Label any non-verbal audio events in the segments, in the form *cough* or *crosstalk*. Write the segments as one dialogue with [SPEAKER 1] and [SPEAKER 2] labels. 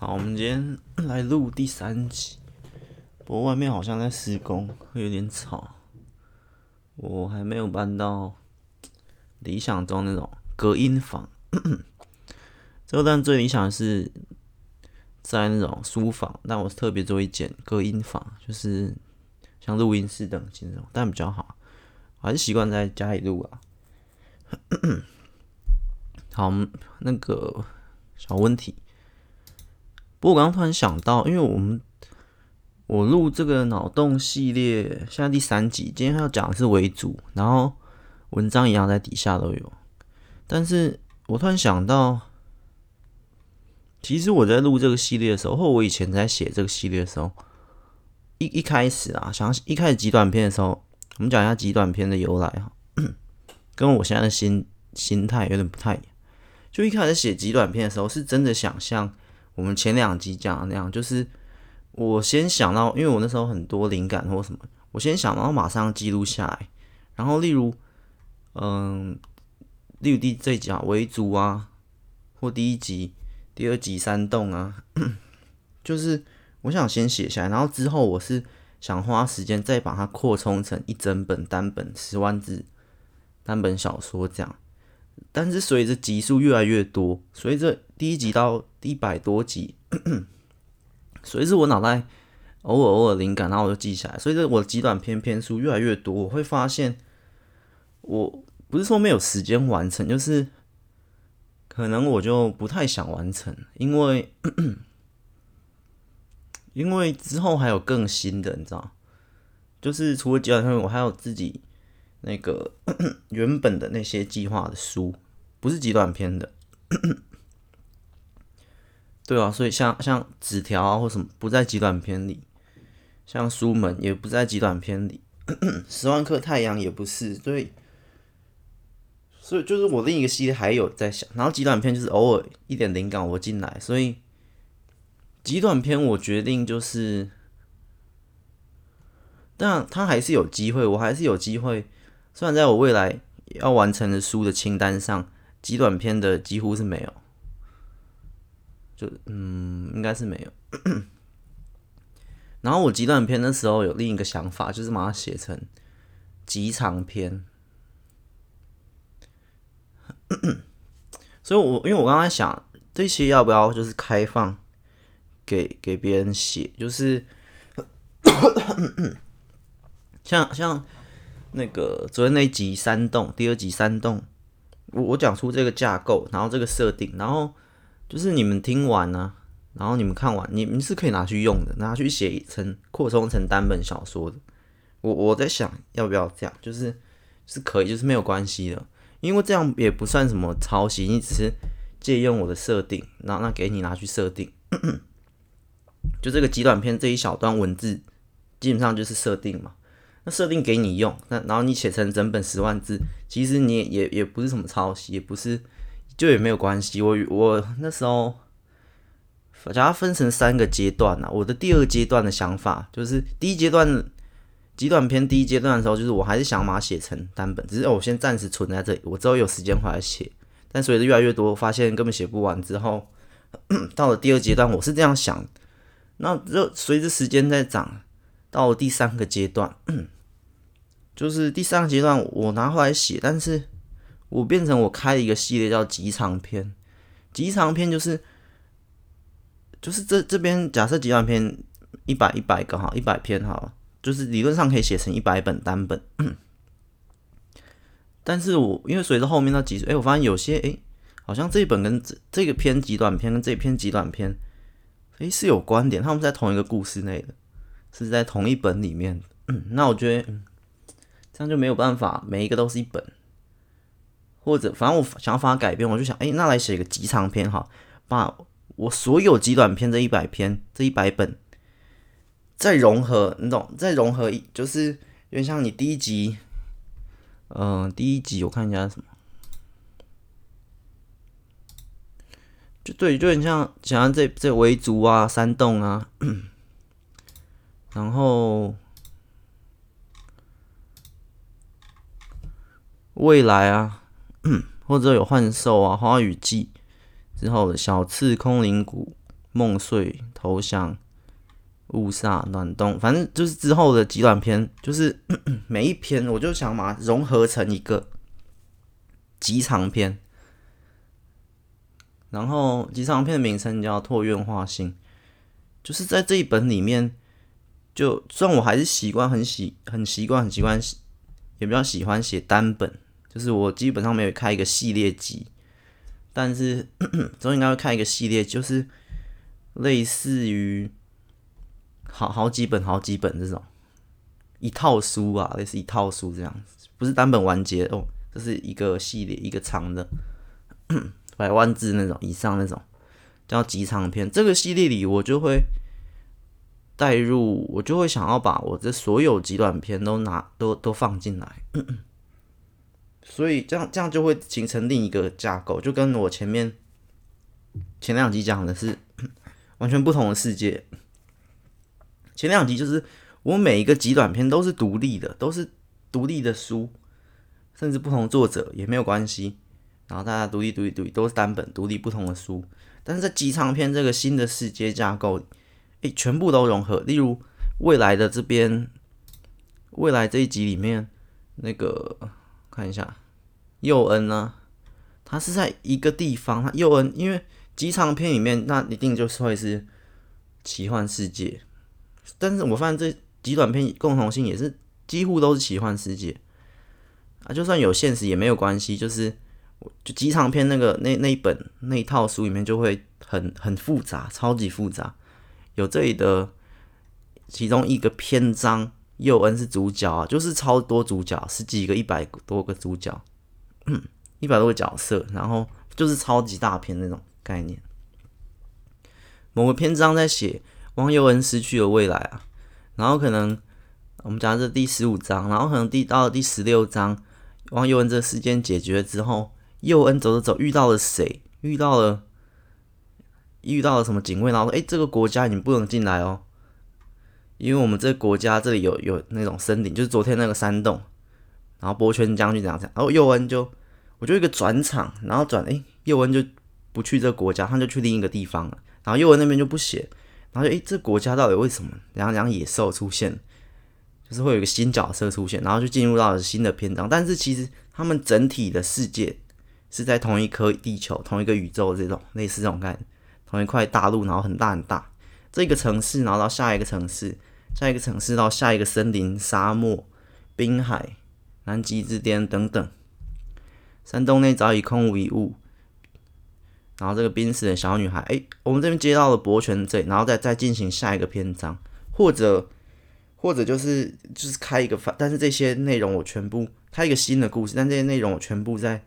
[SPEAKER 1] 好，我们今天 *clears throat* 来录第三集。不过外面好像在施工，会有点吵。我还没有搬到理想中那种隔音房。*clears throat* 这个但最理想的是在那种书房，但我特别做一间隔音房，就是像录音室等级那种，但比较好。我还是习惯在家里录啊。*clears throat* 好，那个小问题。不过我刚刚突然想到，因为我们我录这个脑洞系列，现在第三集，今天要讲的是为主，然后文章一样在底下都有。但是我突然想到，其实我在录这个系列的时候，或我以前在写这个系列的时候，一一开始啊，想一开始极短片的时候，我们讲一下极短片的由来哈，跟我现在的心心态有点不太一样。就一开始写极短片的时候，是真的想象。我们前两集讲的那样，就是我先想到，因为我那时候很多灵感或什么，我先想到马上记录下来。然后例如，嗯，例如第这一集啊，维族啊，或第一集、第二集山洞啊，*clears throat* 就是我想先写下来，然后之后我是想花时间再把它扩充成一整本单本十万字单本小说这样。但是随着集数越来越多，随着第一集到一百多集，*clears throat* 所以是我脑袋偶尔偶尔灵感，然后我就记下来。所以这我极短篇篇数越来越多，我会发现，我不是说没有时间完成，就是可能我就不太想完成，因为 *clears throat* 因为之后还有更新的，你知道，就是除了极短篇，我还有自己。那个 *clears throat* 原本的那些计划的书，不是极短篇的，对啊，所以像像纸条啊或什么不在极短篇里，像书门也不在极短篇里，十万颗太阳也不是，所以所以就是我另一个系列还有在想，然后极短篇就是偶尔一点灵感我进来，所以极短篇我决定就是，但它还是有机会，我还是有机会。虽然在我未来要完成的书的清单上，极短篇的几乎是没有，就嗯，应该是没有。*clears throat* 然后我极短篇的时候有另一个想法，就是把它写成极长篇。*clears throat* 所以我，因为我刚才想这些要不要就是开放给给别人写，就是像 *coughs* 像。那个昨天那集山洞，第二集山洞，我我讲出这个架构，然后这个设定，然后就是你们听完呢、然后你们看完，你们是可以拿去用的，拿去写成扩充成单本小说的。我我在想要不要这样，就是是可以，就是没有关系的，因为这样也不算什么抄袭，你只是借用我的设定，然后那给你拿去设定，*coughs* 就这个极短篇这一小段文字，基本上就是设定嘛。那设定给你用，那然后你写成整本十万字，其实你也也也不是什么抄袭，也不是，就也没有关系。我我那时候，把它分成三个阶段呢，我的第二阶段的想法就是，第一阶段极短篇第一阶段的时候，就是我还是想把它写成单本，只是我先暂时存在这里，我之后有时间回来写。但随着越来越多，发现根本写不完之后，*clears throat* 到了第二阶段，我是这样想，那就随着时间在长，到了第三个阶段。*clears throat* 就是第三个阶段，我拿回来写，但是我变成我开了一个系列叫极长篇。极长篇就是就是这这边假设极短篇一百一百个哈，一百篇哈，就是理论上可以写成一百本单本。但是我因为随着后面那几，哎，我发现有些哎，好像这一本跟这这个篇极短篇跟这篇极短篇，哎是有关联，他们在同一个故事内的，是在同一本里面。那我觉得。这样就没有办法，每一个都是一本，或者反正我想要发改变，我就想，哎，那来写一个极长篇哈，把我所有极短篇这一百篇这一百本，再融合，你懂？再融合一，就是有点像你第一集，嗯、第一集我看一下什么，就对，就很像，像这这维族啊，山洞啊，然后。未来啊，*clears throat* 或者有幻兽啊，花语季之后的小次空灵谷梦碎、投降、雾煞、暖冬，反正就是之后的极短篇，就是 *clears throat* 每一篇我就想把它融合成一个极长篇。然后极长篇的名称叫《拓愿化心》，就是在这一本里面，就虽然我还是习惯很喜很习惯很习惯，也比较喜欢写单本，就是我基本上没有开一个系列集，但是 *clears throat* 总应该会开一个系列，就是类似于好好几本好几本这种一套书啊，类似一套书这样子，不是单本完结哦，这是一个系列，一个长的。百万字那种以上那种叫集长篇，这个系列里我就会带入，我就会想要把我这所有极短篇都拿都都放进来，所以这样这样就会形成另一个架构，就跟我前面前两集讲的是 *clears throat* 完全不同的世界。前两集就是我每一个极短篇都是独立的，都是独立的书，甚至不同作者也没有关系。然后大家独立、独立、独立，都是单本、独立不同的书。但是在极长篇这个新的世界架构，诶，全部都融合。例如未来的这边，未来这一集里面，那个看一下，佑恩呢，他是在一个地方。他佑恩因为极长篇里面，那一定就是会是奇幻世界。但是我发现这极短篇共同性也是几乎都是奇幻世界啊，就算有现实也没有关系，就是。就极长篇那个那那一本那一套书里面就会很很复杂，超级复杂。有这里的其中一个篇章，佑恩是主角啊，就是超多主角，十几个、一百多个主角，一百多个角色，然后就是超级大片那种概念。某个篇章在写王佑恩失去了未来啊，然后可能我们讲这第十五章，然后可能第到了第十六章，王佑恩这个事件解决之后。佑恩走着走，遇到了谁？遇到了，遇到了什么警卫？然后说：“哎，这个国家你不能进来哦，因为我们这个国家这里有有那种森林，就是昨天那个山洞。”然后博圈将军这样讲，然后佑恩就，我就一个转场，然后转，哎，佑恩就不去这个国家，他就去另一个地方了。然后右恩那边就不写，然后就，哎，这国家到底为什么？然后两野兽出现，就是会有一个新角色出现，然后就进入到了新的篇章。但是其实他们整体的世界。是在同一颗地球、同一个宇宙这种类似这种概念，同一块大陆，然后很大很大，这个城市，然后到下一个城市，下一个城市到下一个森林、沙漠、滨海、南极之巅等等。山洞内早已空无一物，然后这个濒死的小女孩，哎，我们这边接到了博泉这里，然后再再进行下一个篇章，或者或者就是就是开一个发，但是这些内容我全部开一个新的故事，但这些内容我全部在。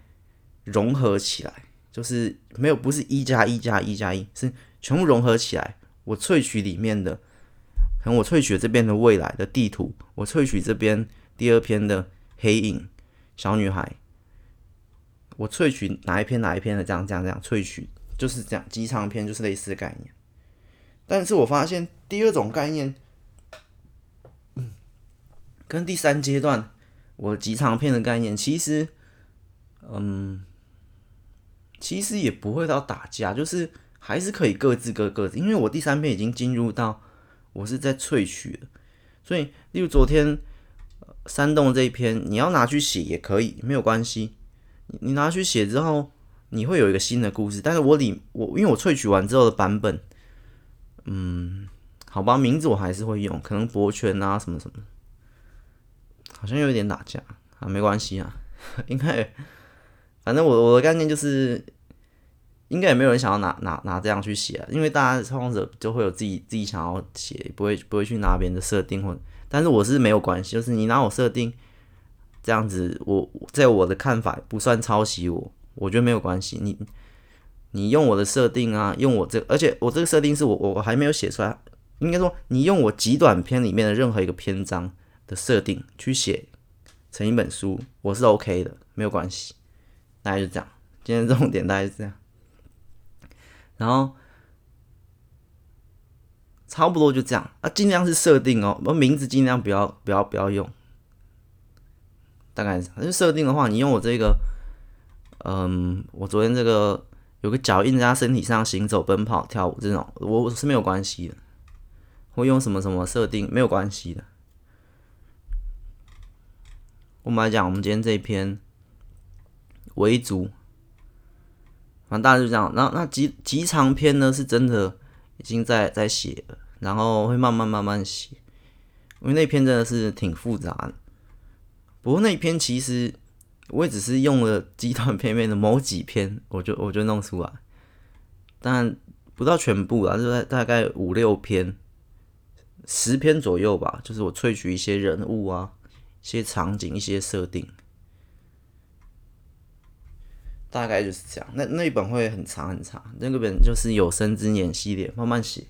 [SPEAKER 1] 融合起来，就是没有，不是一加一加一加一，是全部融合起来。我萃取里面的，可能我萃取这边的未来的地图，我萃取这边第二篇的黑影小女孩，我萃取哪一篇哪一篇的这样这样这样萃取，就是这样极长篇就是类似的概念。但是我发现第二种概念，跟第三阶段我极长篇的概念其实，嗯。其实也不会到打架，就是还是可以各自各各自。因为我第三篇已经进入到我是在萃取的，所以例如昨天山洞这一篇，你要拿去写也可以，没有关系。你拿去写之后，你会有一个新的故事。但是我里我因为我萃取完之后的版本，嗯，好吧，名字我还是会用，可能博泉啊什么什么，好像有一点打架啊，没关系啊，*laughs* 应该。反正我我的概念就是，应该也没有人想要拿拿拿这样去写，啊因为大家创作者就会有自己自己想要写，不会不会去拿别人的设定或。但是我是没有关系，就是你拿我设定这样子，我在我的看法不算抄袭我，我觉得没有关系。你你用我的设定啊，用我这，而且我这个设定是我我还没有写出来，应该说你用我极短篇里面的任何一个篇章的设定去写成一本书，我是 OK 的，没有关系。大概就这样，今天重点大概是这样，然后差不多就这样啊，尽量是设定哦，我名字尽量不要不要不要用，大概是这样。就设定的话，你用我这个，嗯，我昨天这个有个脚印在他身体上行走、奔跑、跳舞这种，我是没有关系的。我用什么什么设定没有关系的。我们来讲，我们今天这一篇维族，反正大家就这样。那那极极长篇呢，是真的已经在在写了，然后会慢慢慢慢写，因为那篇真的是挺复杂的。不过那篇其实。我也只是用了极短篇面的某几篇，我就我就弄出来，但不到全部啦，就在大概五六篇、十篇左右吧。就是我萃取一些人物啊、一些场景、一些设定，大概就是这样。那那一本会很长很长，那个本就是有生之年系列，慢慢写。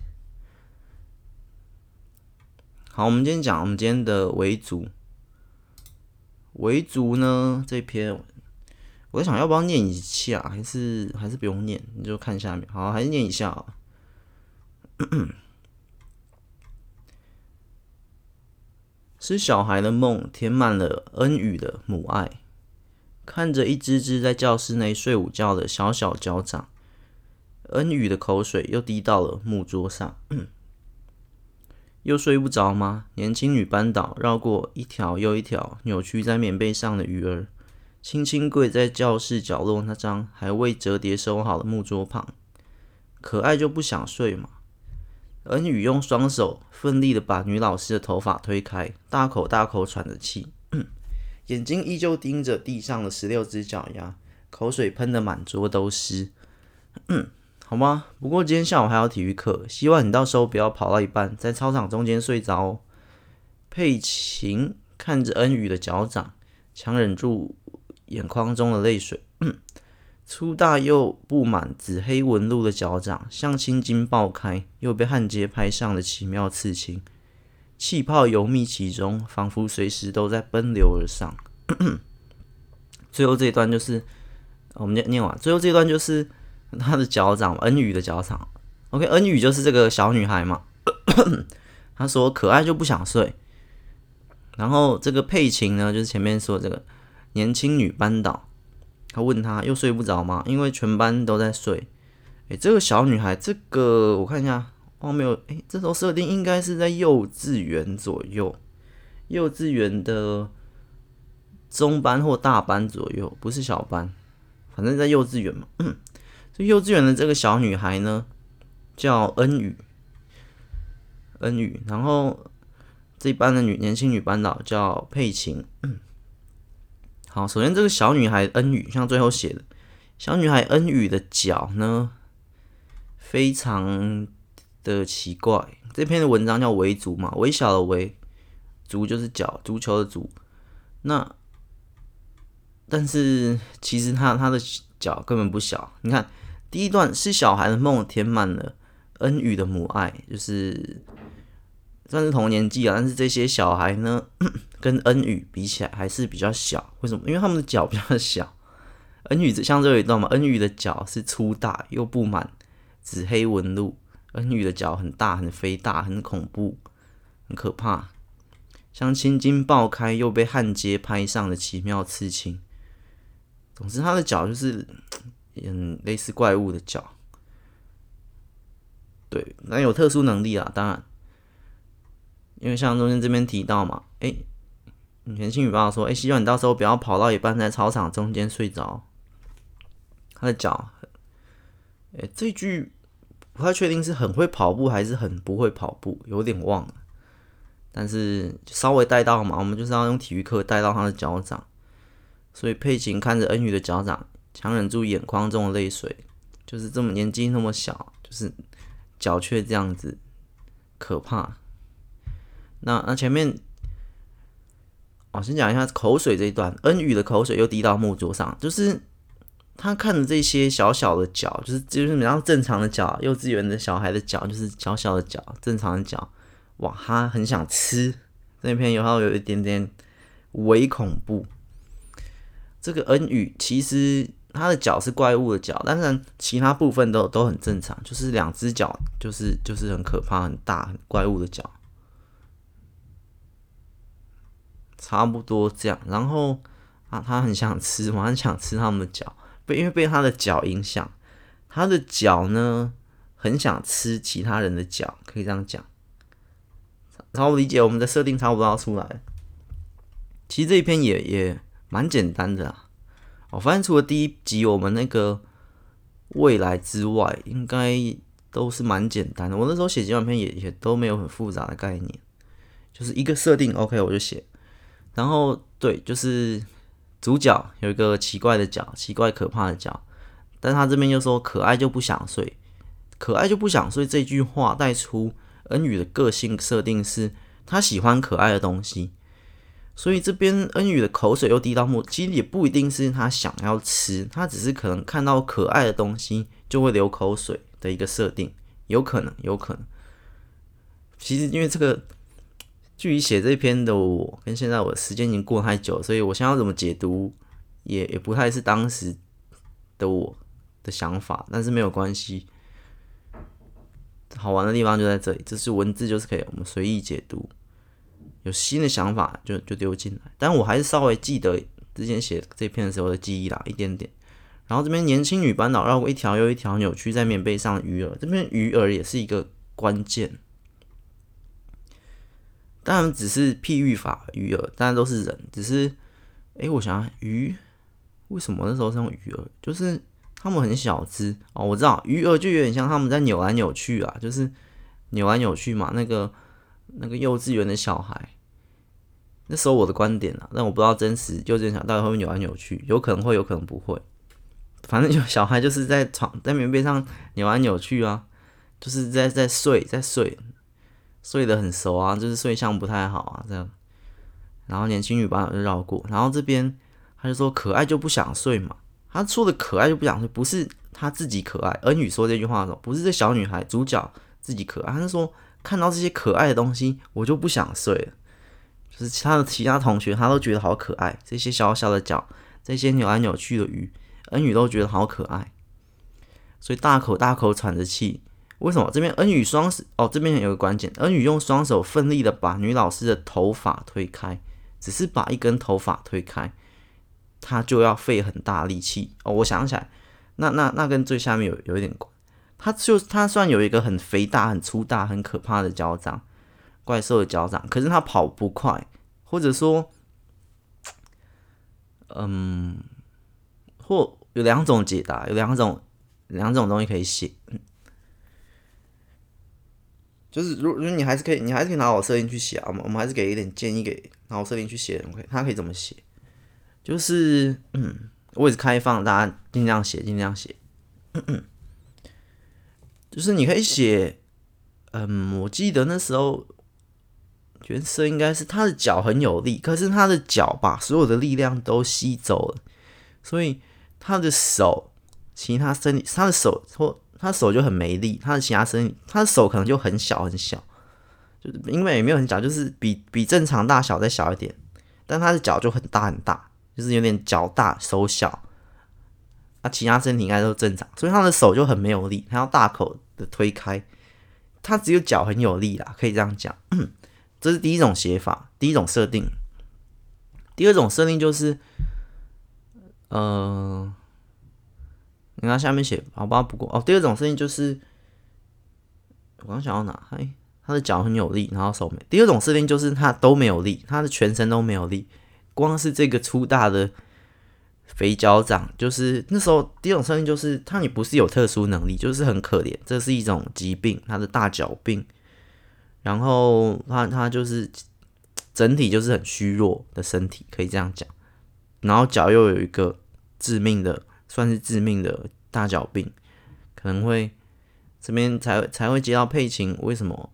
[SPEAKER 1] 好，我们今天讲我们今天的维族。维族呢，这篇，我在想要不要念一下，还是还是不用念？你就看下面，好，还是念一下啊。*coughs* 是小孩的梦填满了恩宇的母爱，看着一只只在教室内睡午觉的小小脚掌，恩宇的口水又滴到了木桌上。又睡不着吗？年轻女班导绕过一条又一条扭曲在棉被上的鱼儿，轻轻跪在教室角落那张还未折叠收好的木桌旁。可爱就不想睡吗？恩宇用双手奋力地把女老师的头发推开，大口大口喘着气，眼睛依旧盯着地上的十六只脚丫，口水喷得满桌都是。好吗？不过今天下午还有体育课，希望你到时候不要跑到一半在操场中间睡着哦。佩琴看着恩宇的脚掌，强忍住眼眶中的泪水。粗大又布满紫黑纹路的脚掌，像青筋爆开又被焊接拍上的奇妙刺青，气泡游密其中，仿佛随时都在奔流而上。*coughs* 最后这一段就是我们念念完，最后这一段就是。他的脚掌，恩宇的脚掌。OK，恩宇就是这个小女孩嘛。*coughs* 她说可爱就不想睡。然后这个佩琴呢，就是前面说这个年轻女班导，她问她又睡不着吗？因为全班都在睡。诶，这个小女孩，这个我看一下，哦没有，诶，这时候设定应该是在幼稚园左右，幼稚园的中班或大班左右，不是小班，反正在幼稚园嘛。嗯这幼稚园的这个小女孩呢，叫恩宇，恩宇。然后这班的女年轻女班导叫佩琴。好，首先这个小女孩恩宇，像最后写的，小女孩恩宇的脚呢，非常的奇怪。这篇的文章叫维族嘛，微小的维，族就是脚，足球的足。那但是其实他他的脚根本不小，你看。第一段是小孩的梦填满了恩宇的母爱，就是算是同年纪啊，但是这些小孩呢，*clears throat* 跟恩宇比起来还是比较小。为什么？因为他们的脚比较小。恩宇像这一段嘛，恩宇的脚是粗大又布满紫黑纹路，恩宇的脚很大、很肥大、很恐怖、很可怕，像青筋爆开又被焊接拍上的奇妙刺青。总之，他的脚就是。嗯，类似怪物的脚，对，那有特殊能力啊，当然，因为像中间这边提到嘛，哎、欸，年轻女爸爸说，哎、希望你到时候不要跑到一半在操场中间睡着。他的脚，哎、这句不太确定是很会跑步还是很不会跑步，有点忘了，但是稍微带到嘛，我们就是要用体育课带到他的脚掌，所以佩琴看着恩宇的脚掌。强忍住眼眶中的泪水，就是这么年纪那么小，就是脚却这样子可怕。那那前面，我先讲一下口水这一段。恩宇的口水又滴到木桌上，就是他看着这些小小的脚，就是就是比较正常的脚，幼稚园的小孩的脚，就是小小的脚，正常的脚。哇，他很想吃。这篇有还有一点点微恐怖。这个恩宇其实。他的脚是怪物的脚，但是其他部分都都很正常，就是两只脚就是就是很可怕、很大、很怪物的脚，差不多这样。然后啊，他很想吃我，很想吃他们的脚，因为被他的脚影响，他的脚呢，很想吃其他人的脚，可以这样讲。然后理解我们的设定差不多出来。其实这一篇也也蛮简单的。我发现除了第一集我们那个未来之外，应该都是蛮简单的。我那时候写极短篇也也都没有很复杂的概念，就是一个设定 OK 我就写。然后对，就是主角有一个奇怪的脚，奇怪可怕的脚，但他这边又说可爱就不想睡，可爱就不想睡这句话带出恩宇的个性设定是，他喜欢可爱的东西。所以这边恩宇的口水又滴到木，其实也不一定是他想要吃，他只是可能看到可爱的东西就会流口水的一个设定，有可能，有可能。其实因为这个，距离写这篇的我跟现在我的时间已经过太久，所以我想要怎么解读，也也不太是当时的我的想法，但是没有关系。好玩的地方就在这里，这是文字就是可以我们随意解读。有新的想法就就丢进来，但我还是稍微记得之前写这篇的时候的记忆啦，一点点。然后这边年轻女班导绕过一条又一条扭曲在棉被上的鱼儿，这边鱼儿也是一个关键。当然只是譬喻法鱼儿，当然都是人，只是哎、我想想鱼为什么那时候是用鱼儿？就是他们很小只哦，我知道鱼儿就有点像他们在扭来扭去啊，就是扭来扭去嘛，那个。那个幼稚园的小孩，那时候我的观点啊，但我不知道真实幼稚园小孩到底会不会扭来扭去，有可能会，有可能不会。反正就小孩就是在床在棉被上扭来扭去啊，就是在在睡在睡，睡得很熟啊，就是睡相不太好啊这样。然后年轻女班导就绕过，然后这边他就说可爱就不想睡嘛，他说的可爱就不想睡，不是他自己可爱。恩宇说这句话的时候，不是这小女孩主角自己可爱，他是说。看到这些可爱的东西，我就不想睡了。就是其他的其他同学，他都觉得好可爱。这些小小的脚，这些扭来扭去的鱼，恩宇都觉得好可爱，所以大口大口喘着气。为什么？这边恩宇双手哦，这边有个关键，恩宇用双手奋力的把女老师的头发推开，只是把一根头发推开，他就要费很大力气哦。我想起来，那那那跟最下面有有一点关。他就他算有一个很肥大、很粗大、很可怕的脚掌，怪兽的脚掌。可是他跑不快，或者说，嗯，或有两种解答，有两种两种东西可以写。就是如果你还是可以，你还是可以拿我设定去写啊。我们我们还是给一点建议给拿我设定去写，OK？他可以怎么写？就是嗯，位置开放，大家尽量写，尽量写。嗯嗯。就是你可以写，嗯，我记得那时候角色应该是他的脚很有力，可是他的脚把所有的力量都吸走了，所以他的手，其他身体，他的手或他手就很没力，他的其他身体，他的手可能就很小很小，就是因为也没有很小，就是比比正常大小再小一点，但他的脚就很大很大，就是有点脚大手小。那其他身体应该都正常，所以他的手就很没有力，他要大口的推开，他只有脚很有力啦，可以这样讲。这是第一种写法，第一种设定。第二种设定就是，呃，你看下面写，好吧，不过哦，第二种设定就是，我刚想要哪？哎，他的脚很有力，然后手没。第二种设定就是他都没有力，他的全身都没有力，光是这个粗大的。肥脚掌就是那时候第一种设定，就是他也不是有特殊能力，就是很可怜，这是一种疾病，他的大脚病。然后他他就是整体就是很虚弱的身体，可以这样讲。然后脚又有一个致命的，算是致命的大脚病，可能会这边才才会接到佩琴为什么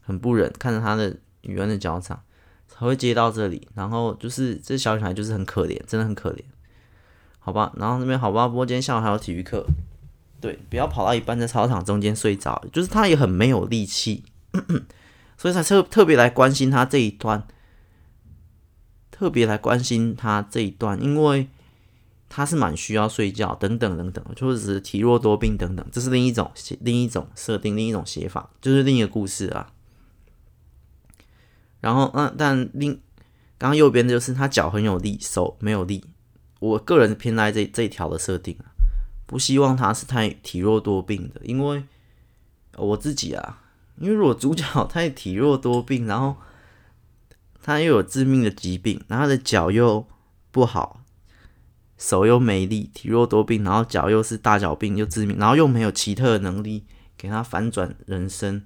[SPEAKER 1] 很不忍看着他的女儿的脚掌，才会接到这里。然后就是这小女孩就是很可怜，真的很可怜。好吧，然后那边好吧，不过今天下午还有体育课，对，不要跑到一半在操场中间睡着，就是他也很没有力气，*clears throat* 所以才特特别来关心他这一段，特别来关心他这一段，因为他是蛮需要睡觉，等等等等，就是体弱多病等等，这是另一种另一种设定，另一种写法，就是另一个故事啊。然后，嗯，但另刚刚右边的就是他脚很有力，手没有力。我个人偏爱这这一条的设定啊，不希望他是太体弱多病的，因为我自己啊，因为如果主角太体弱多病，然后他又有致命的疾病，然后他的脚又不好，手又没力，体弱多病，然后脚又是大脚病又致命，然后又没有奇特的能力给他反转人生，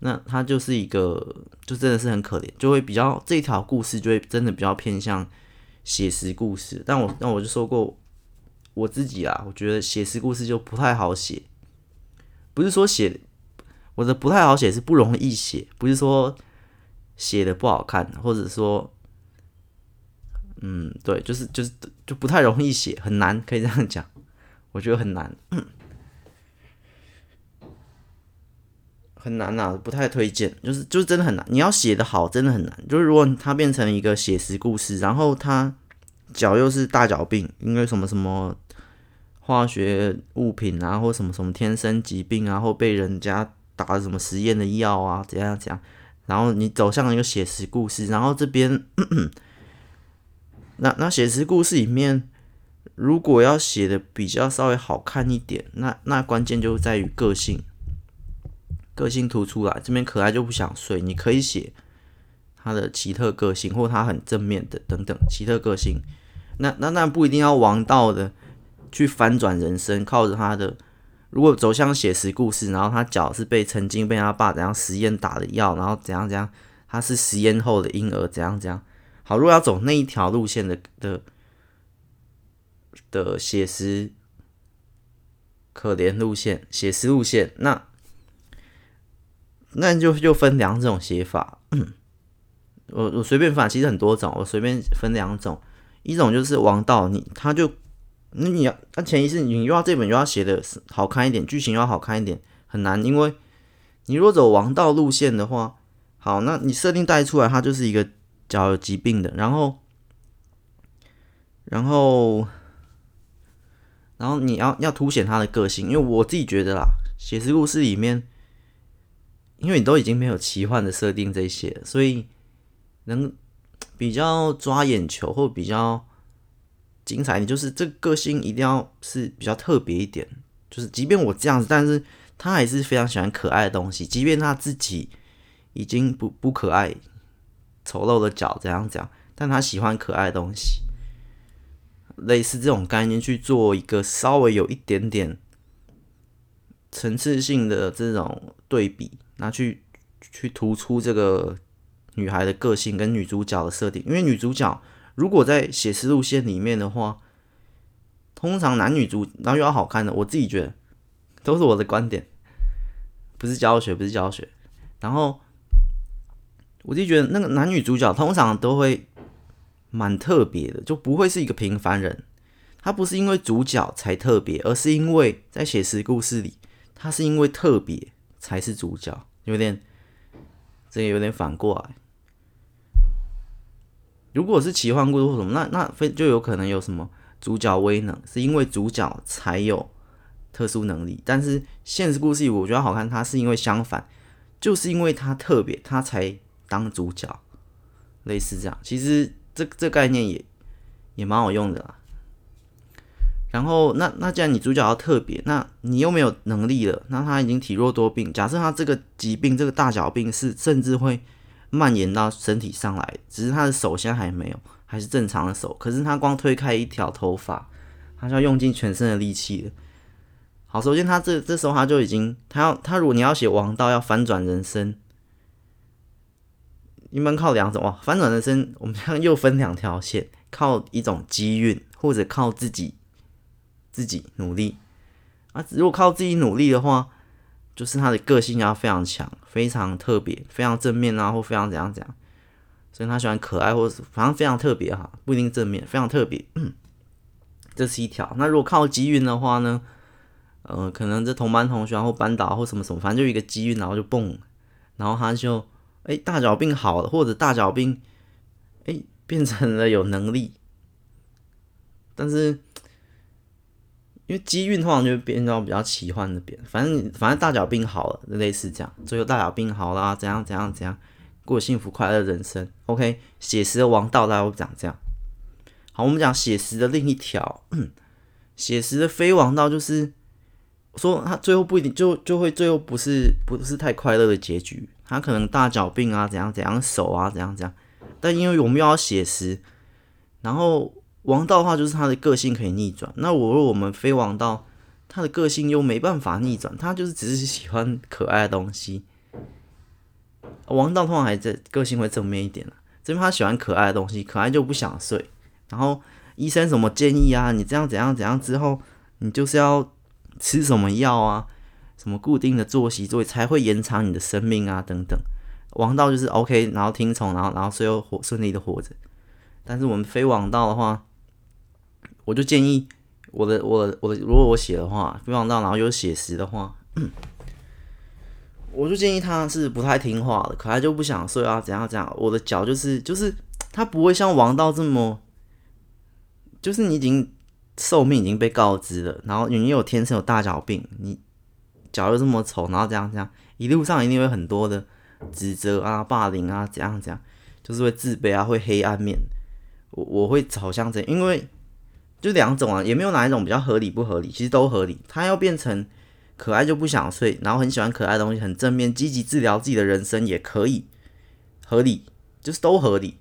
[SPEAKER 1] 那他就是一个，就真的是很可怜，就会比较这条故事就会真的比较偏向写实故事。但我那我就说过。我自己啊，我觉得写实故事就不太好写，不是说写我的不太好写，是不容易写，不是说写的不好看，或者说，嗯，对，就是就是就不太容易写，很难，可以这样讲，我觉得很难，很难啊，不太推荐，就是就是真的很难，你要写的好，真的很难，就是如果它变成一个写实故事，然后它脚又是大脚病，因为什么什么。化学物品啊，或什么什么天生疾病啊，或被人家打了什么实验的药啊，怎样怎样，然后你走向一个写实故事，然后这边，*coughs* 那那写实故事里面，如果要写的比较稍微好看一点，那那关键就在于个性，个性突出来，这边可爱就不想睡，你可以写他的奇特个性，或他很正面的等等奇特个性，那那那不一定要王道的。去翻转人生，靠着他的，如果走向写实故事，然后他脚是被曾经被他爸怎样实验打的药，然后怎样怎样，他是实验后的婴儿，怎样怎样。好，如果要走那一条路线的的的写实可怜路线，写实路线，那那就就分两种写法。我我随便翻，其实很多种，我随便分两种，一种就是王道，你他就。那你要，那前提是你又要这本又要写的好看一点，剧情又要好看一点，很难。因为你如果走王道路线的话，好，那你设定带出来，它就是一个脚有疾病的，然后，然后，然后你要要凸显他的个性，因为我自己觉得啦，写实故事里面，因为你都已经没有奇幻的设定这些，所以能比较抓眼球或比较。精彩，你就是这个个性一定要是比较特别一点。就是即便我这样子，但是他还是非常喜欢可爱的东西。即便他自己已经不不可爱，丑陋的脚怎样讲，但他喜欢可爱的东西。类似这种概念去做一个稍微有一点点层次性的这种对比，拿去去突出这个女孩的个性跟女主角的设定，因为女主角。如果在写实路线里面的话，通常男女主然后又要好看的，我自己觉得都是我的观点，不是教学，不是教学。然后我就觉得那个男女主角通常都会蛮特别的，就不会是一个平凡人。他不是因为主角才特别，而是因为在写实故事里，他是因为特别才是主角，有点这个有点反过来。如果是奇幻故事或什么，那那非就有可能有什么主角威能，是因为主角才有特殊能力。但是现实故事里我觉得好看，它是因为相反，就是因为它特别，它才当主角，类似这样。其实这这概念也也蛮好用的啦。然后那那既然你主角要特别，那你又没有能力了，那他已经体弱多病。假设他这个疾病，这个大小病是甚至会。蔓延到身体上来，只是他的手现在还没有，还是正常的手。可是他光推开一条头发，他就要用尽全身的力气了。好，首先他这这时候他就已经，他要他如果你要写王道，要翻转人生，一般靠两种哇，翻转人生，我们现在又分两条线，*laughs* 靠一种机运，或者靠自己自己努力啊。如果靠自己努力的话。就是他的个性要非常强，非常特别，非常正面啊，或非常怎样怎样，所以他喜欢可爱，或是反正非常特别哈，不一定正面，非常特别。这是一条。那如果靠机运的话呢？呃，可能这同班同学或班导或什么什么，反正就一个机运，然后就蹦，然后他就哎、大脚病好了，或者大脚病哎、变成了有能力，但是。因为机运通常就变到比较奇幻的边，反正反正大脚病好了，类似这样，最后大脚病好了，怎样怎样怎样，过幸福快乐人生。OK，写实的王道大家都讲这样。好，我们讲写实的另一条，*clears throat* 写实的非王道就是说他最后不一定就就会最后不是不是太快乐的结局，他可能大脚病啊怎样怎样手啊怎样怎样，但因为我们要写实，然后王道的话就是他的个性可以逆转，那我如果我们非王道，他的个性又没办法逆转，他就是只是喜欢可爱的东西。王道通常还在个性会正面一点了，这边他喜欢可爱的东西，可爱就不想睡。然后医生什么建议啊？你这样怎样怎样之后，你就是要吃什么药啊？什么固定的作息，所以才会延长你的生命啊？等等。王道就是 OK，然后听从，然后然后最后活顺利的活着。但是我们非王道的话，我就建议我的我的我的，如果我写的话，非王道，然后又写实的话。*clears throat* 我就建议他是不太听话的，可他就不想睡啊，怎样怎样。我的脚就是就是他不会像王道这么，就是你已经寿命已经被告知了，然后你又有天生有大脚病，你脚又这么丑，然后这样这样，一路上一定会很多的指责啊、霸凌啊，怎样怎样，就是会自卑啊，会黑暗面。我我会好像这样，因为就两种啊，也没有哪一种比较合理不合理，其实都合理。他要变成。可爱就不想睡，然后很喜欢可爱的东西，很正面，积极治疗自己的人生也可以，合理，就是都合理，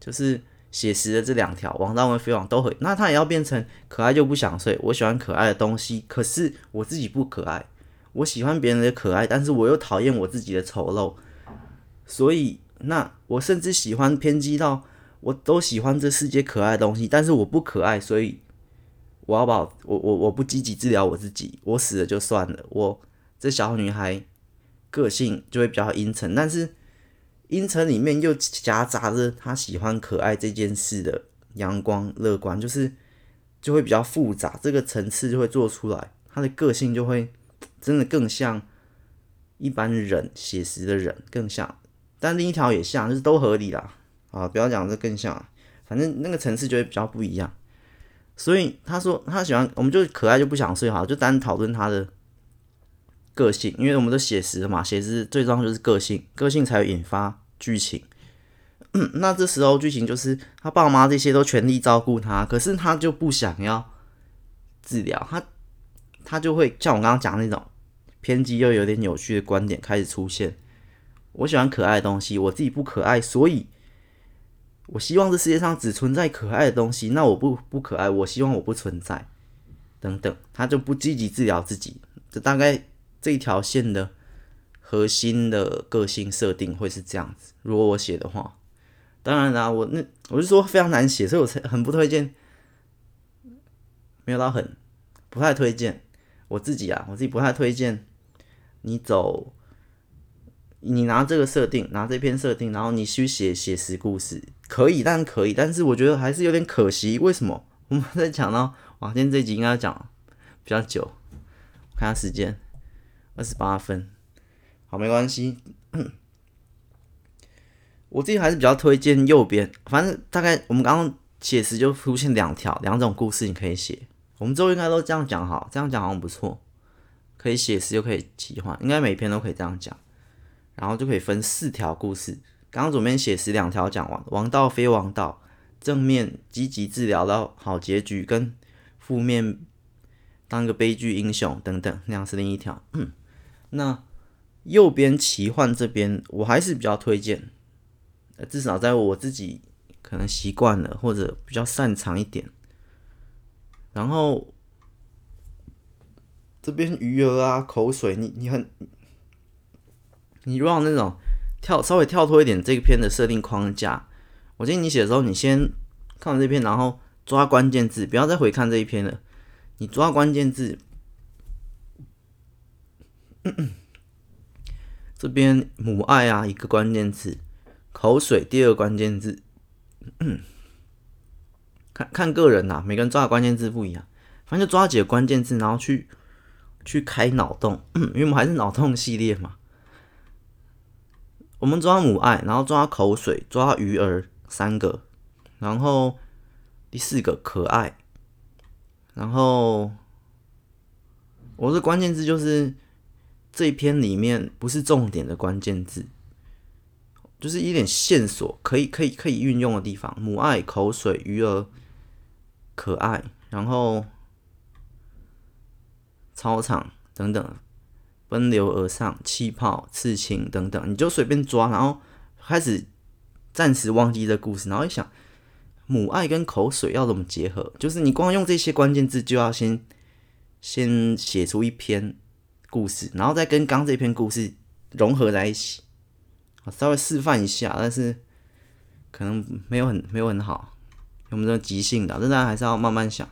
[SPEAKER 1] 就是写实的这两条，王道跟飞王都合理。那他也要变成可爱就不想睡，我喜欢可爱的东西，可是我自己不可爱，我喜欢别人的可爱，但是我又讨厌我自己的丑陋，所以那我甚至喜欢偏激到我都喜欢这世界可爱的东西，但是我不可爱，所以。我要把我我我不积极治疗我自己，我死了就算了。我这小女孩个性就会比较阴沉，但是阴沉里面又夹杂着她喜欢可爱这件事的阳光乐观，就是就会比较复杂，这个层次就会做出来，她的个性就会真的更像一般人写实的人更像，但另一条也像，就是都合理啦。啊，不要讲这更像，反正那个层次就会比较不一样。所以他说他喜欢，我们就可爱就不想睡好，就单讨论他的个性，因为我们都写实的嘛，写实最重要就是个性，个性才会引发剧情。那这时候剧情就是他爸妈这些都全力照顾他，可是他就不想要治疗，他他就会像我刚刚讲的那种偏激又有点扭曲的观点开始出现。我喜欢可爱的东西，我自己不可爱，所以。我希望这世界上只存在可爱的东西，那我不不可爱，我希望我不存在，等等，他就不积极治疗自己，这大概这一条线的核心的个性设定会是这样子。如果我写的话，当然啦，我那我是说非常难写，所以我才很不推荐，没有到很不太推荐我自己啊，我自己不太推荐你走。你拿这个设定，拿这篇设定，然后你去写写实故事，可以，但可以，但是我觉得还是有点可惜。为什么？我们在讲到哇，今天这集应该要讲比较久，我看下时间，二十八分，好，没关系。我自己还是比较推荐右边，反正大概我们刚刚写实就出现两条两种故事，你可以写。我们之后应该都这样讲好，这样讲好像不错，可以写实又可以奇幻，应该每篇都可以这样讲。然后就可以分四条故事。刚刚左边写实两条讲完，王道非王道，正面积极治疗到好结局，跟负面当个悲剧英雄等等，那样是另一条。嗯，那右边奇幻这边，我还是比较推荐，至少在我自己可能习惯了或者比较擅长一点。然后这边余额啊，口水，你你很。你如果那种跳稍微跳脱一点这个篇的设定框架，我建议你写的时候，你先看完这篇，然后抓关键字，不要再回看这一篇了。你抓关键字，这边母爱啊，一个关键字，口水第二个关键字，嗯，看看个人呐、每个人抓的关键字不一样，反正就抓几个关键字，然后去去开脑洞，*coughs* 因为我们还是脑洞系列嘛。我们抓母爱，然后抓口水，抓鱼儿三个，然后第四个可爱，然后我的关键字就是这一篇里面不是重点的关键字，就是一点线索可以可以可以运用的地方。母爱、口水、鱼儿、可爱，然后操场等等，奔流而上，气泡、刺青等等，你就随便抓，然后开始暂时忘记这故事，然后一想，母爱跟口水要怎么结合？就是你光用这些关键字就要先先写出一篇故事，然后再跟刚这篇故事融合在一起。我稍微示范一下，但是可能没有很没有很好，我们这种即兴的，但大家还是要慢慢想。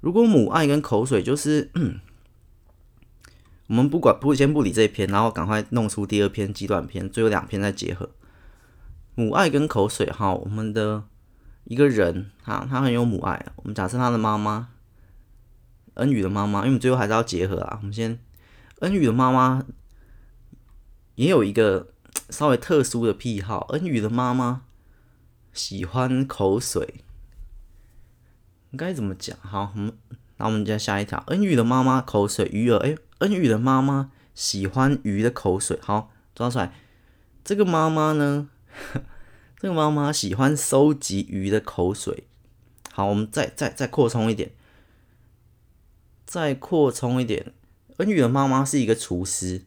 [SPEAKER 1] 如果母爱跟口水就是，我们不管不先不理这一篇，然后赶快弄出第二篇极短篇，最后两篇再结合。母爱跟口水，哈，我们的一个人，哈，他很有母爱。我们假设他的妈妈，恩宇的妈妈，因为我们最后还是要结合啊。我们先，恩宇的妈妈也有一个稍微特殊的癖好，恩宇的妈妈喜欢口水。该怎么讲？好，我们那我们再下一条。恩宇的妈妈口水鱼儿，哎，恩宇的妈妈喜欢鱼的口水。好，抓出来。这个妈妈呢？*laughs* 这个妈妈喜欢收集鱼的口水。好，我们再再再扩充一点，再扩充一点。恩宇的妈妈是一个厨师，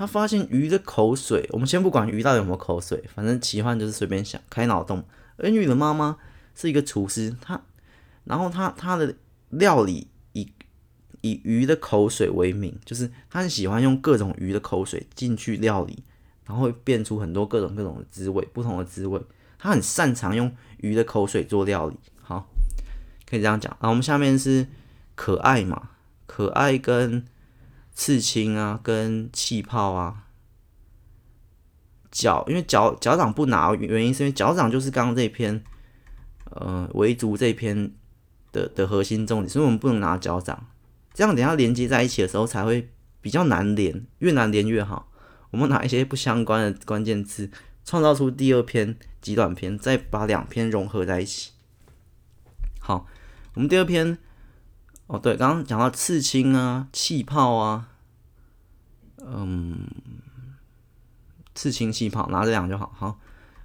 [SPEAKER 1] 他发现鱼的口水。我们先不管鱼到底有没有口水，反正奇幻就是随便想，开脑洞。恩宇的妈妈是一个厨师，她。然后他他的料理以以鱼的口水为名，就是他很喜欢用各种鱼的口水进去料理，然后会变出很多各种各种的滋味，不同的滋味。他很擅长用鱼的口水做料理，好，可以这样讲。然后我们下面是可爱嘛，可爱跟刺青啊，跟气泡啊，脚，因为脚脚掌不拿，原因是因为脚掌就是刚刚这篇，呃，维族这篇。的的核心重点，所以我们不能拿脚掌，这样等下连接在一起的时候才会比较难连，越难连越好。我们拿一些不相关的关键字，创造出第二篇极短篇，再把两篇融合在一起。好，我们第二篇，哦对，刚刚讲到刺青啊、气泡啊，嗯，刺青、气泡，拿这两就好。好，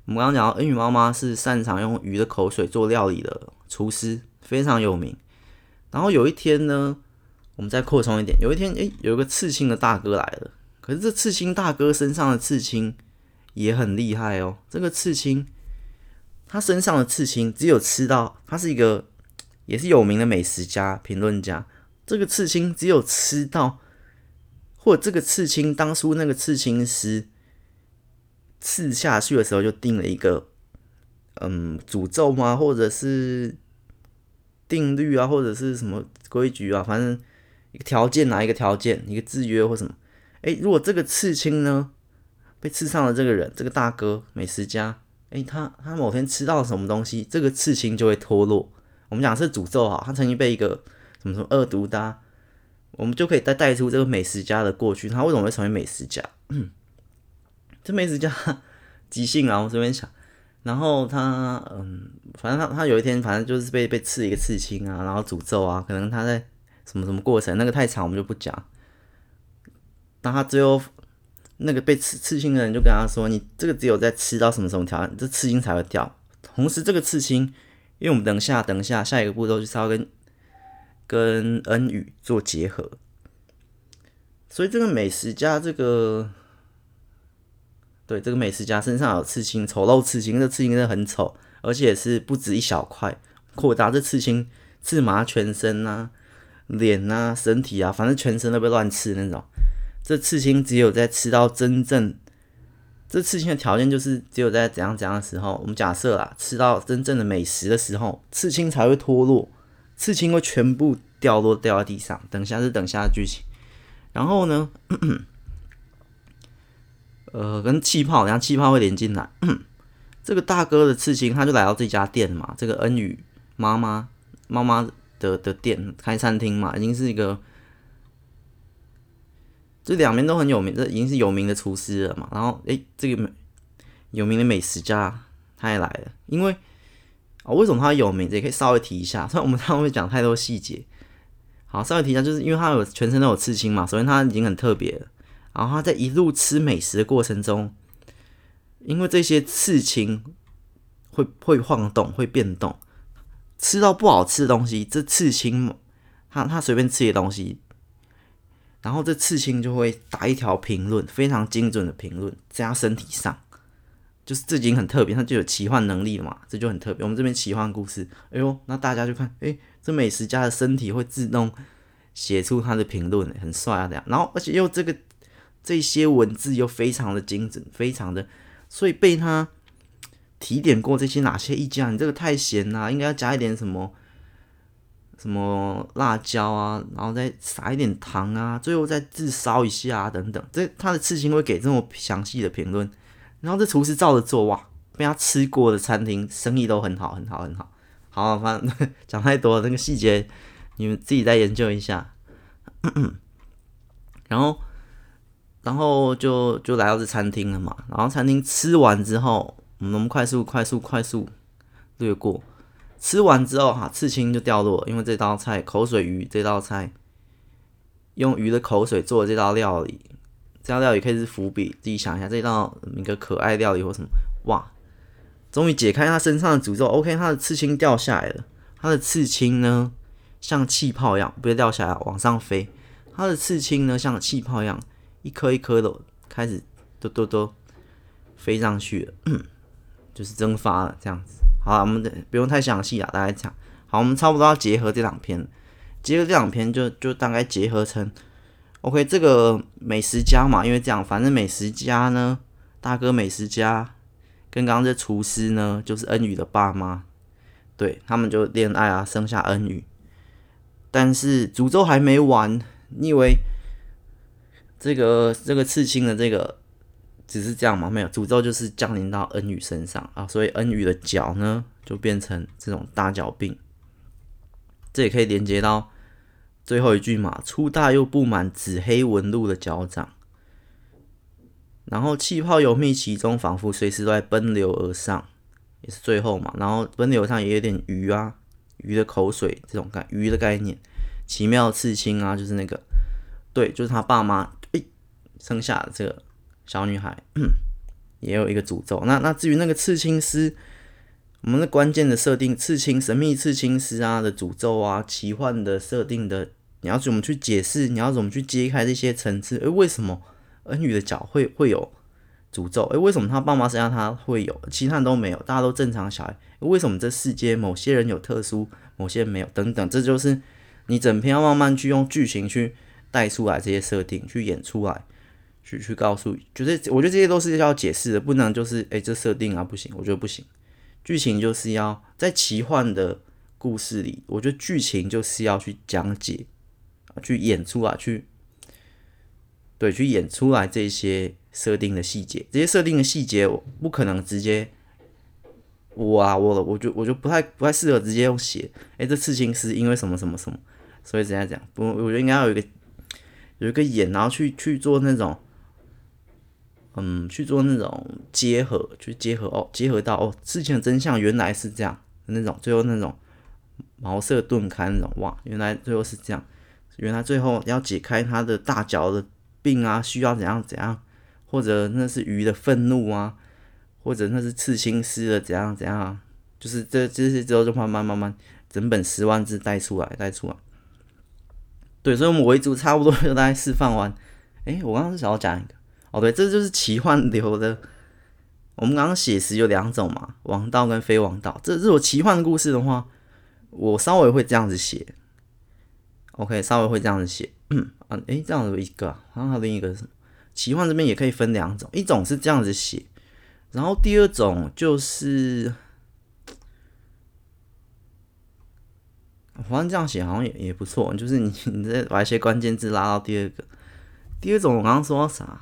[SPEAKER 1] 我们刚刚讲到恩宇妈妈是擅长用鱼的口水做料理的厨师。非常有名。然后有一天呢，我们再扩充一点。有一天，诶，有一个刺青的大哥来了。可是这刺青大哥身上的刺青也很厉害哦。这个刺青，他身上的刺青只有吃到，他是一个也是有名的美食家、评论家。这个刺青只有吃到，或者这个刺青当初那个刺青师刺下去的时候就定了一个，嗯，诅咒吗？或者是？定律啊，或者是什么规矩啊，反正一个条件哪一个条件，一个制约或什么。诶，如果这个刺青呢，被刺上了这个人，这个大哥美食家，诶，他他某天吃到什么东西，这个刺青就会脱落。我们讲是诅咒哈，他曾经被一个什么什么恶毒的，我们就可以再带出这个美食家的过去，他为什么会成为美食家？*clears throat* 这美食家即兴啊，我随便想。然后他，嗯，反正他他有一天，反正就是被被刺一个刺青啊，然后诅咒啊，可能他在什么什么过程，那个太长，我们就不讲。当他最后那个被刺刺青的人就跟他说：“你这个只有在吃到什么什么条件，这刺青才会掉。同时，这个刺青，因为我们等一下等一下下一个步骤就是要跟跟恩语做结合，所以这个美食家这个。”对，这个美食家身上有刺青，丑陋刺青，这刺青真的很丑，而且是不止一小块，扩大这刺青刺麻全身啊，脸啊，身体啊，反正全身都被乱刺那种。这刺青只有在吃到真正，这刺青的条件就是只有在怎样怎样的时候，我们假设啊，吃到真正的美食的时候，刺青才会脱落，刺青会全部掉落掉在地上。等下是等下的剧情，然后呢？*clears throat* 呃，跟气泡，然后气泡会连进来。*clears throat* 这个大哥的刺青，他就来到这家店嘛。这个恩宇妈妈妈妈的的店开餐厅嘛，已经是一个，这两边都很有名，这已经是有名的厨师了嘛。然后，诶，这个有名的美食家他也来了。因为啊、为什么他有名？也可以稍微提一下。虽然我们他会讲太多细节，好，稍微提一下，就是因为他有全身都有刺青嘛，首先他已经很特别了。然后他在一路吃美食的过程中，因为这些刺青会会晃动、会变动，吃到不好吃的东西，这刺青他他随便吃的东西然后这刺青就会打一条评论，非常精准的评论在他身体上，就是这已经很特别，他就有奇幻能力了嘛，这就很特别。我们这边奇幻故事，哎呦，那大家就看，哎，这美食家的身体会自动写出他的评论，很帅啊这样。然后而且又这个这些文字又非常的精准，非常的，所以被他提点过这些哪些意见，你这个太咸啦，应该要加一点什么。什么辣椒啊，然后再撒一点糖啊，最后再自烧一下啊，等等。这他的刺青会给这么详细的评论，然后这厨师照着做，哇，被他吃过的餐厅生意都很好，很好，很好。好，反正讲太多了，那个细节你们自己再研究一下。然后，然后就就来到这餐厅了嘛。然后餐厅吃完之后，我们快速、快速、快速略过。吃完之后，哈，刺青就掉落，因为这道菜口水鱼这道菜用鱼的口水做的这道料理，这道料理可以是伏笔，自己想一下，这道一个可爱料理或什么，哇，终于解开他身上的诅咒，OK，他的刺青掉下来了，他的刺青呢像气泡一样，不是掉下来往上飞，他的刺青呢像气泡一样，一颗一颗的开始都都都飞上去了，就是蒸发了这样子。好，我们不用太详细啊，大概讲。好，我们差不多要结合这两篇，结合这两篇就就大概结合成，OK，这个美食家嘛，因为这样，反正美食家呢，大哥美食家跟刚刚这厨师呢，就是恩宇的爸妈，对，他们就恋爱啊，生下恩宇，但是诅咒还没完，你以为这个这个刺青的这个？只是这样吗？没有，诅咒就是降临到恩宇身上啊，所以恩宇的脚呢就变成这种大脚病。这也可以连接到最后一句嘛，粗大又布满紫黑纹路的脚掌，然后气泡游密其中，仿佛随时都在奔流而上，也是最后嘛。然后奔流上也有点鱼啊，鱼的口水这种概鱼的概念，奇妙刺青啊，就是那个，对，就是他爸妈诶生下的这个。小女孩也有一个诅咒。那那至于那个刺青师，我们的关键的设定，刺青神秘刺青师啊的诅咒啊，奇幻的设定的，你要怎么去解释？你要怎么去揭开这些层次？诶，为什么恩宇的脚会会有诅咒？诶，为什么他爸妈身上他会有，其他人都没有？大家都正常小孩，为什么这世界某些人有特殊，某些人没有？等等，这就是你整篇要慢慢去用剧情去带出来这些设定，去演出来。去去告诉，就是我觉得这些都是要解释的，不能就是诶、欸，这设定啊不行，我觉得不行。剧情就是要在奇幻的故事里，我觉得剧情就是要去讲解，去演出来，去对，去演出来这些设定的细节。这些设定的细节，我不可能直接我啊，我我就我就不太不太适合直接用写。诶、欸，这刺青是因为什么什么什么，所以怎样讲？不，我觉得应该要有一个有一个演，然后去去做那种。嗯，去做那种结合，去结合哦，结合到哦，事情的真相原来是这样，那种最后那种茅塞顿开那种，哇，原来最后是这样，原来最后要解开他的大脚的病啊，需要怎样怎样，或者那是鱼的愤怒啊，或者那是刺青师的怎样怎样，啊就是这这些之后就慢慢慢慢整本十万字带出来带出来。对，所以我们围组差不多就大概释放完。诶，我刚刚是想要讲一个。哦，对，这就是奇幻流的。我们刚刚写实有两种嘛，王道跟非王道。这这种奇幻故事的话，我稍微会这样子写。OK，稍微会这样子写。嗯啊，诶，这样子一个，然后另一个是？奇幻这边也可以分两种，一种是这样子写，然后第二种就是，反正这样写好像也也不错，就是你你再把一些关键字拉到第二个。第二种我刚刚说啥？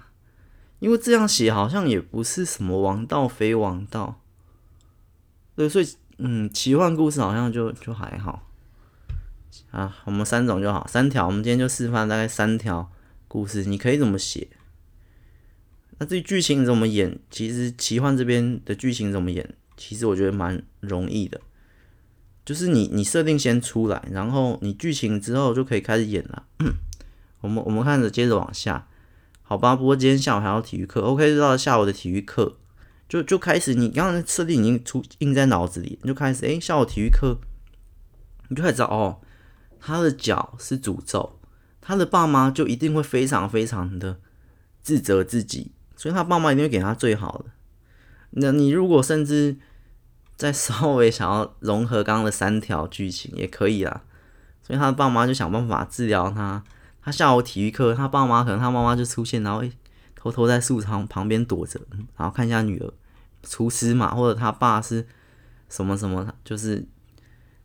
[SPEAKER 1] 因为这样写好像也不是什么王道非王道，对，所以嗯，奇幻故事好像就就还好啊。我们三种就好，三条，我们今天就示范大概三条故事，你可以怎么写？那至于剧情怎么演，其实奇幻这边的剧情怎么演，其实我觉得蛮容易的，就是你你设定先出来，然后你剧情之后就可以开始演了。*coughs* 我们我们看着接着往下。好吧，不过今天下午还要体育课，OK，就到了下午的体育课，就就开始，你刚刚设定已经出印在脑子里，你就开始，诶，下午体育课，你就开始哦，他的脚是诅咒，他的爸妈就一定会非常非常的自责自己，所以他爸妈一定会给他最好的。那你如果甚至再稍微想要融合刚刚的三条剧情也可以啦。所以他的爸妈就想办法治疗他。他下午体育课，他爸妈可能他妈妈就出现，然后偷偷在树旁旁边躲着，然后看一下女儿，厨师嘛，或者他爸是什么什么，就是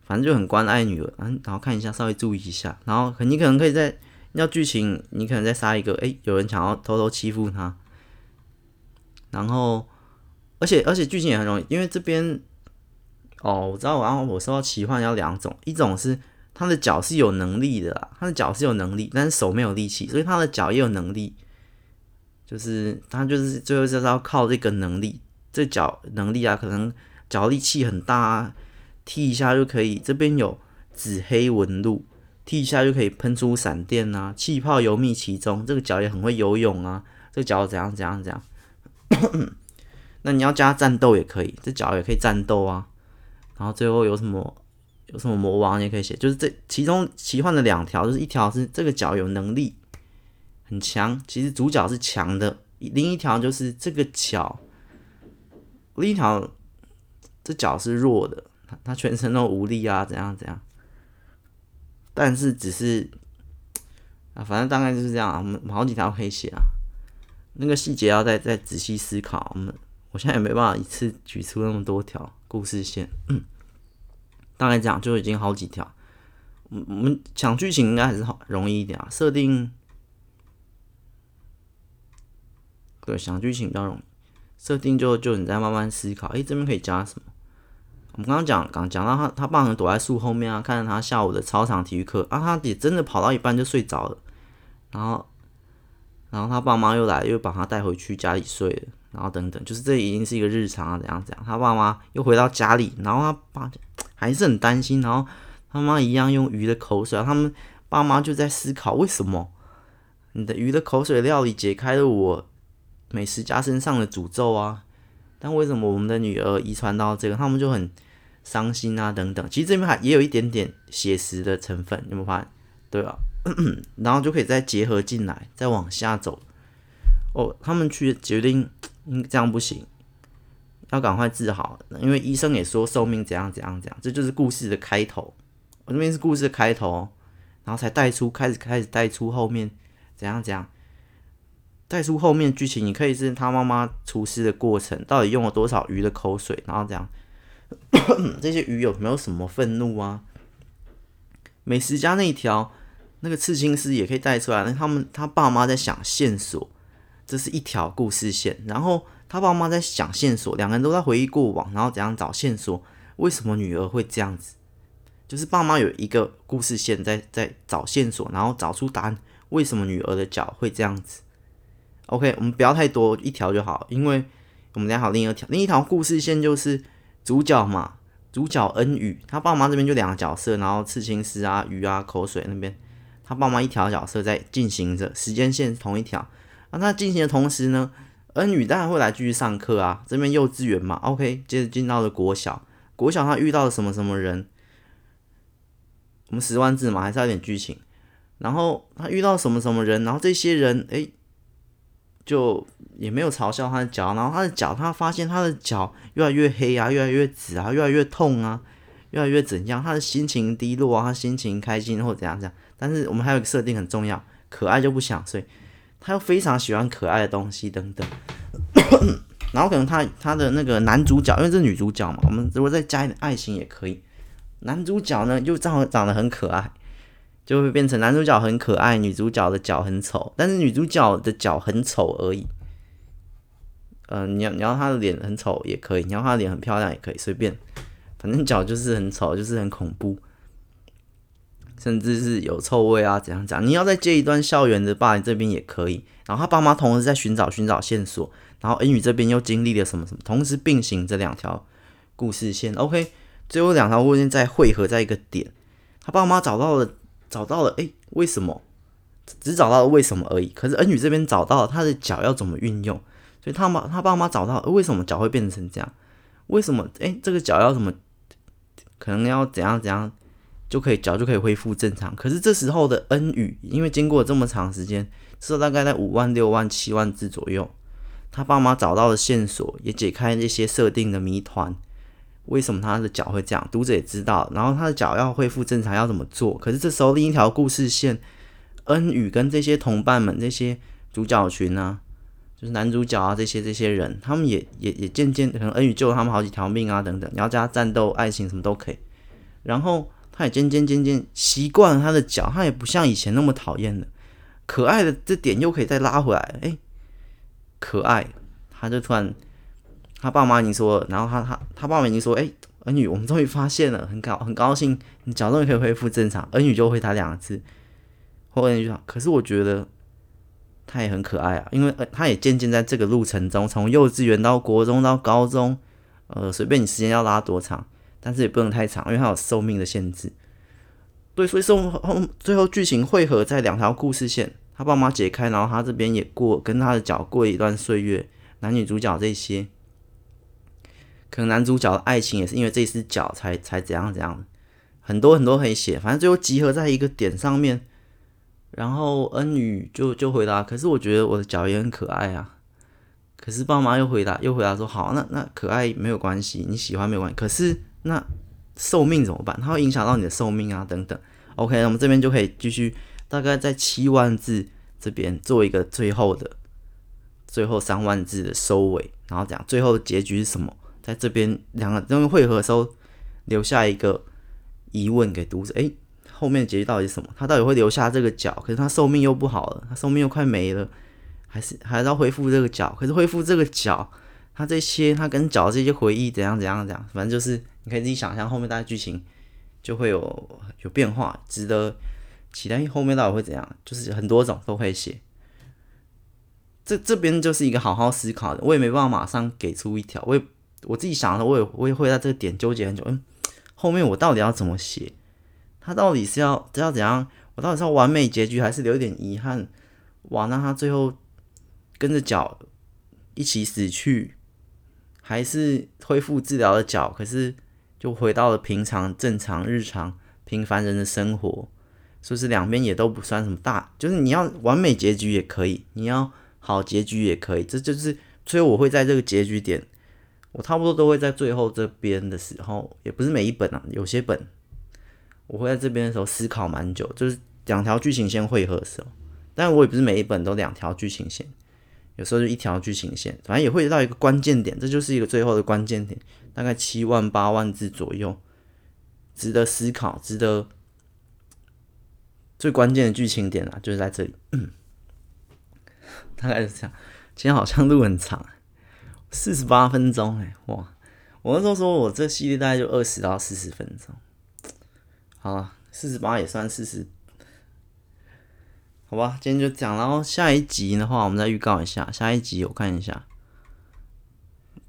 [SPEAKER 1] 反正就很关爱女儿，嗯然后看一下，稍微注意一下，然后你可能可以在要剧情，你可能再杀一个，诶，有人想要偷偷欺负他，然后而且而且剧情也很容易，因为这边哦，我知道，然后我说到奇幻要两种，一种是。他的脚是有能力的啦，他的脚是有能力，但是手没有力气，所以他的脚也有能力，就是他就是最后就是要靠这个能力，这脚能力啊，可能脚力气很大啊，踢一下就可以，这边有紫黑纹路，踢一下就可以喷出闪电啊，气泡游密其中，这个脚也很会游泳啊，这个脚怎样怎样怎样，*laughs* 那你要加战斗也可以，这脚也可以战斗啊，然后最后有什么？有什么魔王也可以写，就是这其中奇幻的两条，就是一条是这个角有能力很强，其实主角是强的；另一条就是这个角，另一条这角是弱的，他他全身都无力啊，怎样怎样。但是只是啊，反正大概就是这样啊。我们好几条可以写啊，那个细节要再再仔细思考。我们我现在也没办法一次举出那么多条故事线。嗯大概讲就已经好几条，我们讲剧情应该还是好容易一点啊。设定，对，讲剧情比较容易。设定就就你再慢慢思考，诶、这边可以加什么？我们刚刚讲刚讲到他他爸能躲在树后面啊，看着他下午的操场体育课啊，他也真的跑到一半就睡着了，然后然后他爸妈又来又把他带回去家里睡了，然后等等，就是这已经是一个日常啊，怎样怎样。他爸妈又回到家里，然后他爸。还是很担心，然后他妈一样用鱼的口水，他们爸妈就在思考为什么你的鱼的口水料理解开了我美食家身上的诅咒啊？但为什么我们的女儿遗传到这个，他们就很伤心啊？等等，其实这边还也有一点点写实的成分，有没有发现？对啊，*coughs* 然后就可以再结合进来，再往下走。哦，他们去决定，嗯，这样不行。要赶快治好，因为医生也说寿命怎样怎样怎样，这就是故事的开头。我这边是故事的开头，然后才带出开始开始带出后面怎样怎样，带出后面剧情。你可以是他妈妈厨师的过程，到底用了多少鱼的口水，然后这样，这些鱼有没有什么愤怒啊？美食家那一条那个刺青师也可以带出来，那他们他爸妈在想线索，这是一条故事线，然后。他爸妈在想线索，两个人都在回忆过往，然后怎样找线索？为什么女儿会这样子？就是爸妈有一个故事线在在找线索，然后找出答案。为什么女儿的脚会这样子？OK，我们不要太多，一条就好，因为我们等下还有另一条，另一条故事线就是主角嘛，主角恩宇，他爸妈这边就两个角色，然后刺青师啊、鱼啊、口水那边，他爸妈一条角色在进行着，时间线同一条。那他进行的同时呢？恩宇当然会来继续上课啊，这边幼稚园嘛，OK，接着进到了国小，国小他遇到了什么什么人？我们十万字嘛，还是要点剧情。然后他遇到什么什么人？然后这些人诶，就也没有嘲笑他的脚，然后他的脚，他发现他的脚越来越黑啊，越来越紫啊，越来越痛啊，越来越怎样？他的心情低落啊，他心情开心或怎样怎样。但是我们还有一个设定很重要，可爱就不想睡。他又非常喜欢可爱的东西等等，*coughs* 然后可能他他的那个男主角，因为这是女主角嘛，我们如果再加一点爱心也可以。男主角呢，就正好长得很可爱，就会变成男主角很可爱，女主角的脚很丑，但是女主角的脚很丑而已。嗯、你要你要他的脸很丑也可以，你要他的脸很漂亮也可以，随便，反正脚就是很丑，就是很恐怖。甚至是有臭味啊，怎样讲？你要再接一段校园的霸凌这边也可以。然后他爸妈同时在寻找寻找线索，然后恩宇这边又经历了什么什么，同时并行这两条故事线。OK，最后两条故事线再汇合在一个点。他爸妈找到了，找到了，诶，为什么？只找到了为什么而已。可是恩宇这边找到了他的脚要怎么运用，所以他妈他爸妈找到为什么脚会变成这样？为什么？诶，这个脚要怎么？可能要怎样怎样？就可以脚就可以恢复正常。可是这时候的恩宇，因为经过这么长时间，是大概在五万、六万、七万字左右，他爸妈找到了线索，也解开这些设定的谜团。为什么他的脚会这样？读者也知道。然后他的脚要恢复正常要怎么做？可是这时候另一条故事线，恩宇跟这些同伴们、这些主角群啊，就是男主角啊这些这些人，他们也也也渐渐可能恩宇救了他们好几条命啊等等。你要加战斗、爱情什么都可以。然后他也渐渐渐渐习惯了他的脚，他也不像以前那么讨厌了。可爱的这点又可以再拉回来，哎，可爱，他就突然。他爸妈已经说，然后他他他爸妈已经说：“哎，儿女，我们终于发现了，很高很高兴，你脚终于可以恢复正常。”儿女就回答两个字，后恩宇就说：“可是我觉得他也很可爱啊，因为他也渐渐在这个路程中，从幼稚园到国中到高中，呃，随便你时间要拉多长，但是也不能太长，因为它有寿命的限制。对，所以说后最后剧情汇合在两条故事线，他爸妈解开，然后他这边也过跟他的脚过一段岁月，男女主角这些。”可能男主角的爱情也是因为这只脚才才怎样怎样，很多很多可以写，反正最后集合在一个点上面。然后恩宇就就回答，可是我觉得我的脚也很可爱啊。可是爸妈又回答又回答说，好，那那可爱没有关系，你喜欢没有关系。可是那寿命怎么办？它会影响到你的寿命啊等等。OK，那我们这边就可以继续，大概在七万字这边做一个最后的最后三万字的收尾，然后讲最后的结局是什么？在这边两个东西汇合的时候，留下一个疑问给读者：诶，后面的结局到底是什么？他到底会留下这个脚？可是他寿命又不好了，他寿命又快没了，还是还是要恢复这个脚？可是恢复这个脚，他这些他跟脚这些回忆怎样怎样怎样？反正就是你可以自己想象，后面大概剧情就会有有变化，值得期待。后面到底会怎样？就是很多种都可以写。这这边就是一个好好思考的，我也没办法马上给出一条，我也。我自己想的，我也我也会在这个点纠结很久。嗯，后面我到底要怎么写？他到底是要要怎样？我到底是要完美结局，还是留一点遗憾？哇，那他最后跟着脚一起死去，还是恢复治疗的脚？可是就回到了平常、正常、日常、平凡人的生活。是不是两边也都不算什么大？就是你要完美结局也可以，你要好结局也可以。这就是所以我会在这个结局点。我差不多都会在最后这边的时候，也不是每一本啊，有些本我会在这边的时候思考蛮久，就是两条剧情线汇合的时候，但我也不是每一本都两条剧情线，有时候就一条剧情线，反正也会到一个关键点，这就是一个最后的关键点，大概七万八万字左右，值得思考，值得最关键的剧情点啊，就是在这里，大概是这样，今天好像录很长。四十八分钟哎，哇！我那时候说我这系列大概就二十到四十分钟，好了，四十八也算四十，好吧，今天就讲，然后下一集的话，我们再预告一下，下一集我看一下，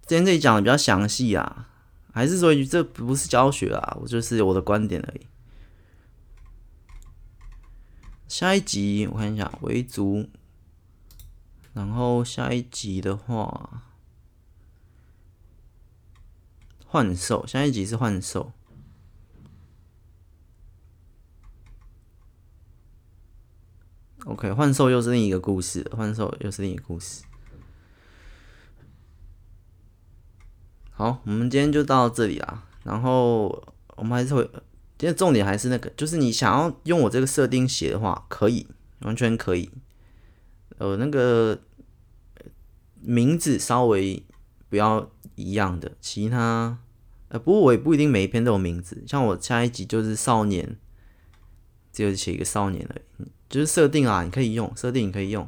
[SPEAKER 1] 今天这里讲的比较详细啊，还是说这不是教学啊，我就是我的观点而已。下一集我看一下维族，然后下一集的话。幻兽，下一集是幻兽。OK，幻兽又是另一个故事，幻兽又是另一个故事。好，我们今天就到这里啦。然后我们还是会，今天重点还是那个，就是你想要用我这个设定写的话，可以，完全可以。呃，那个名字稍微不要。一样的，其他，呃，不过我也不一定每一篇都有名字。像我下一集就是少年，只有写一个少年而已，就是设定啊，你可以用设定，你可以用，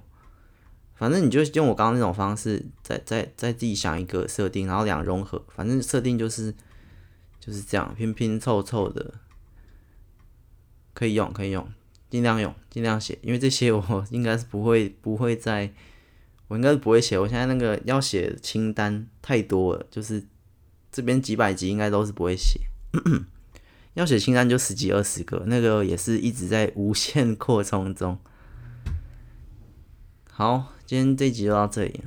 [SPEAKER 1] 反正你就用我刚刚那种方式，再再再自己想一个设定，然后两融合，反正设定就是就是这样拼拼凑凑的，可以用可以用，尽量用尽量写，因为这些我应该是不会不会再。我应该是不会写，我现在那个要写清单太多了，就是这边几百集应该都是不会写，*coughs* 要写清单就十几二十个，那个也是一直在无限扩充中。好，今天这集就到这里，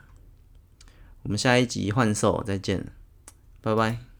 [SPEAKER 1] 我们下一集幻兽再见，拜拜。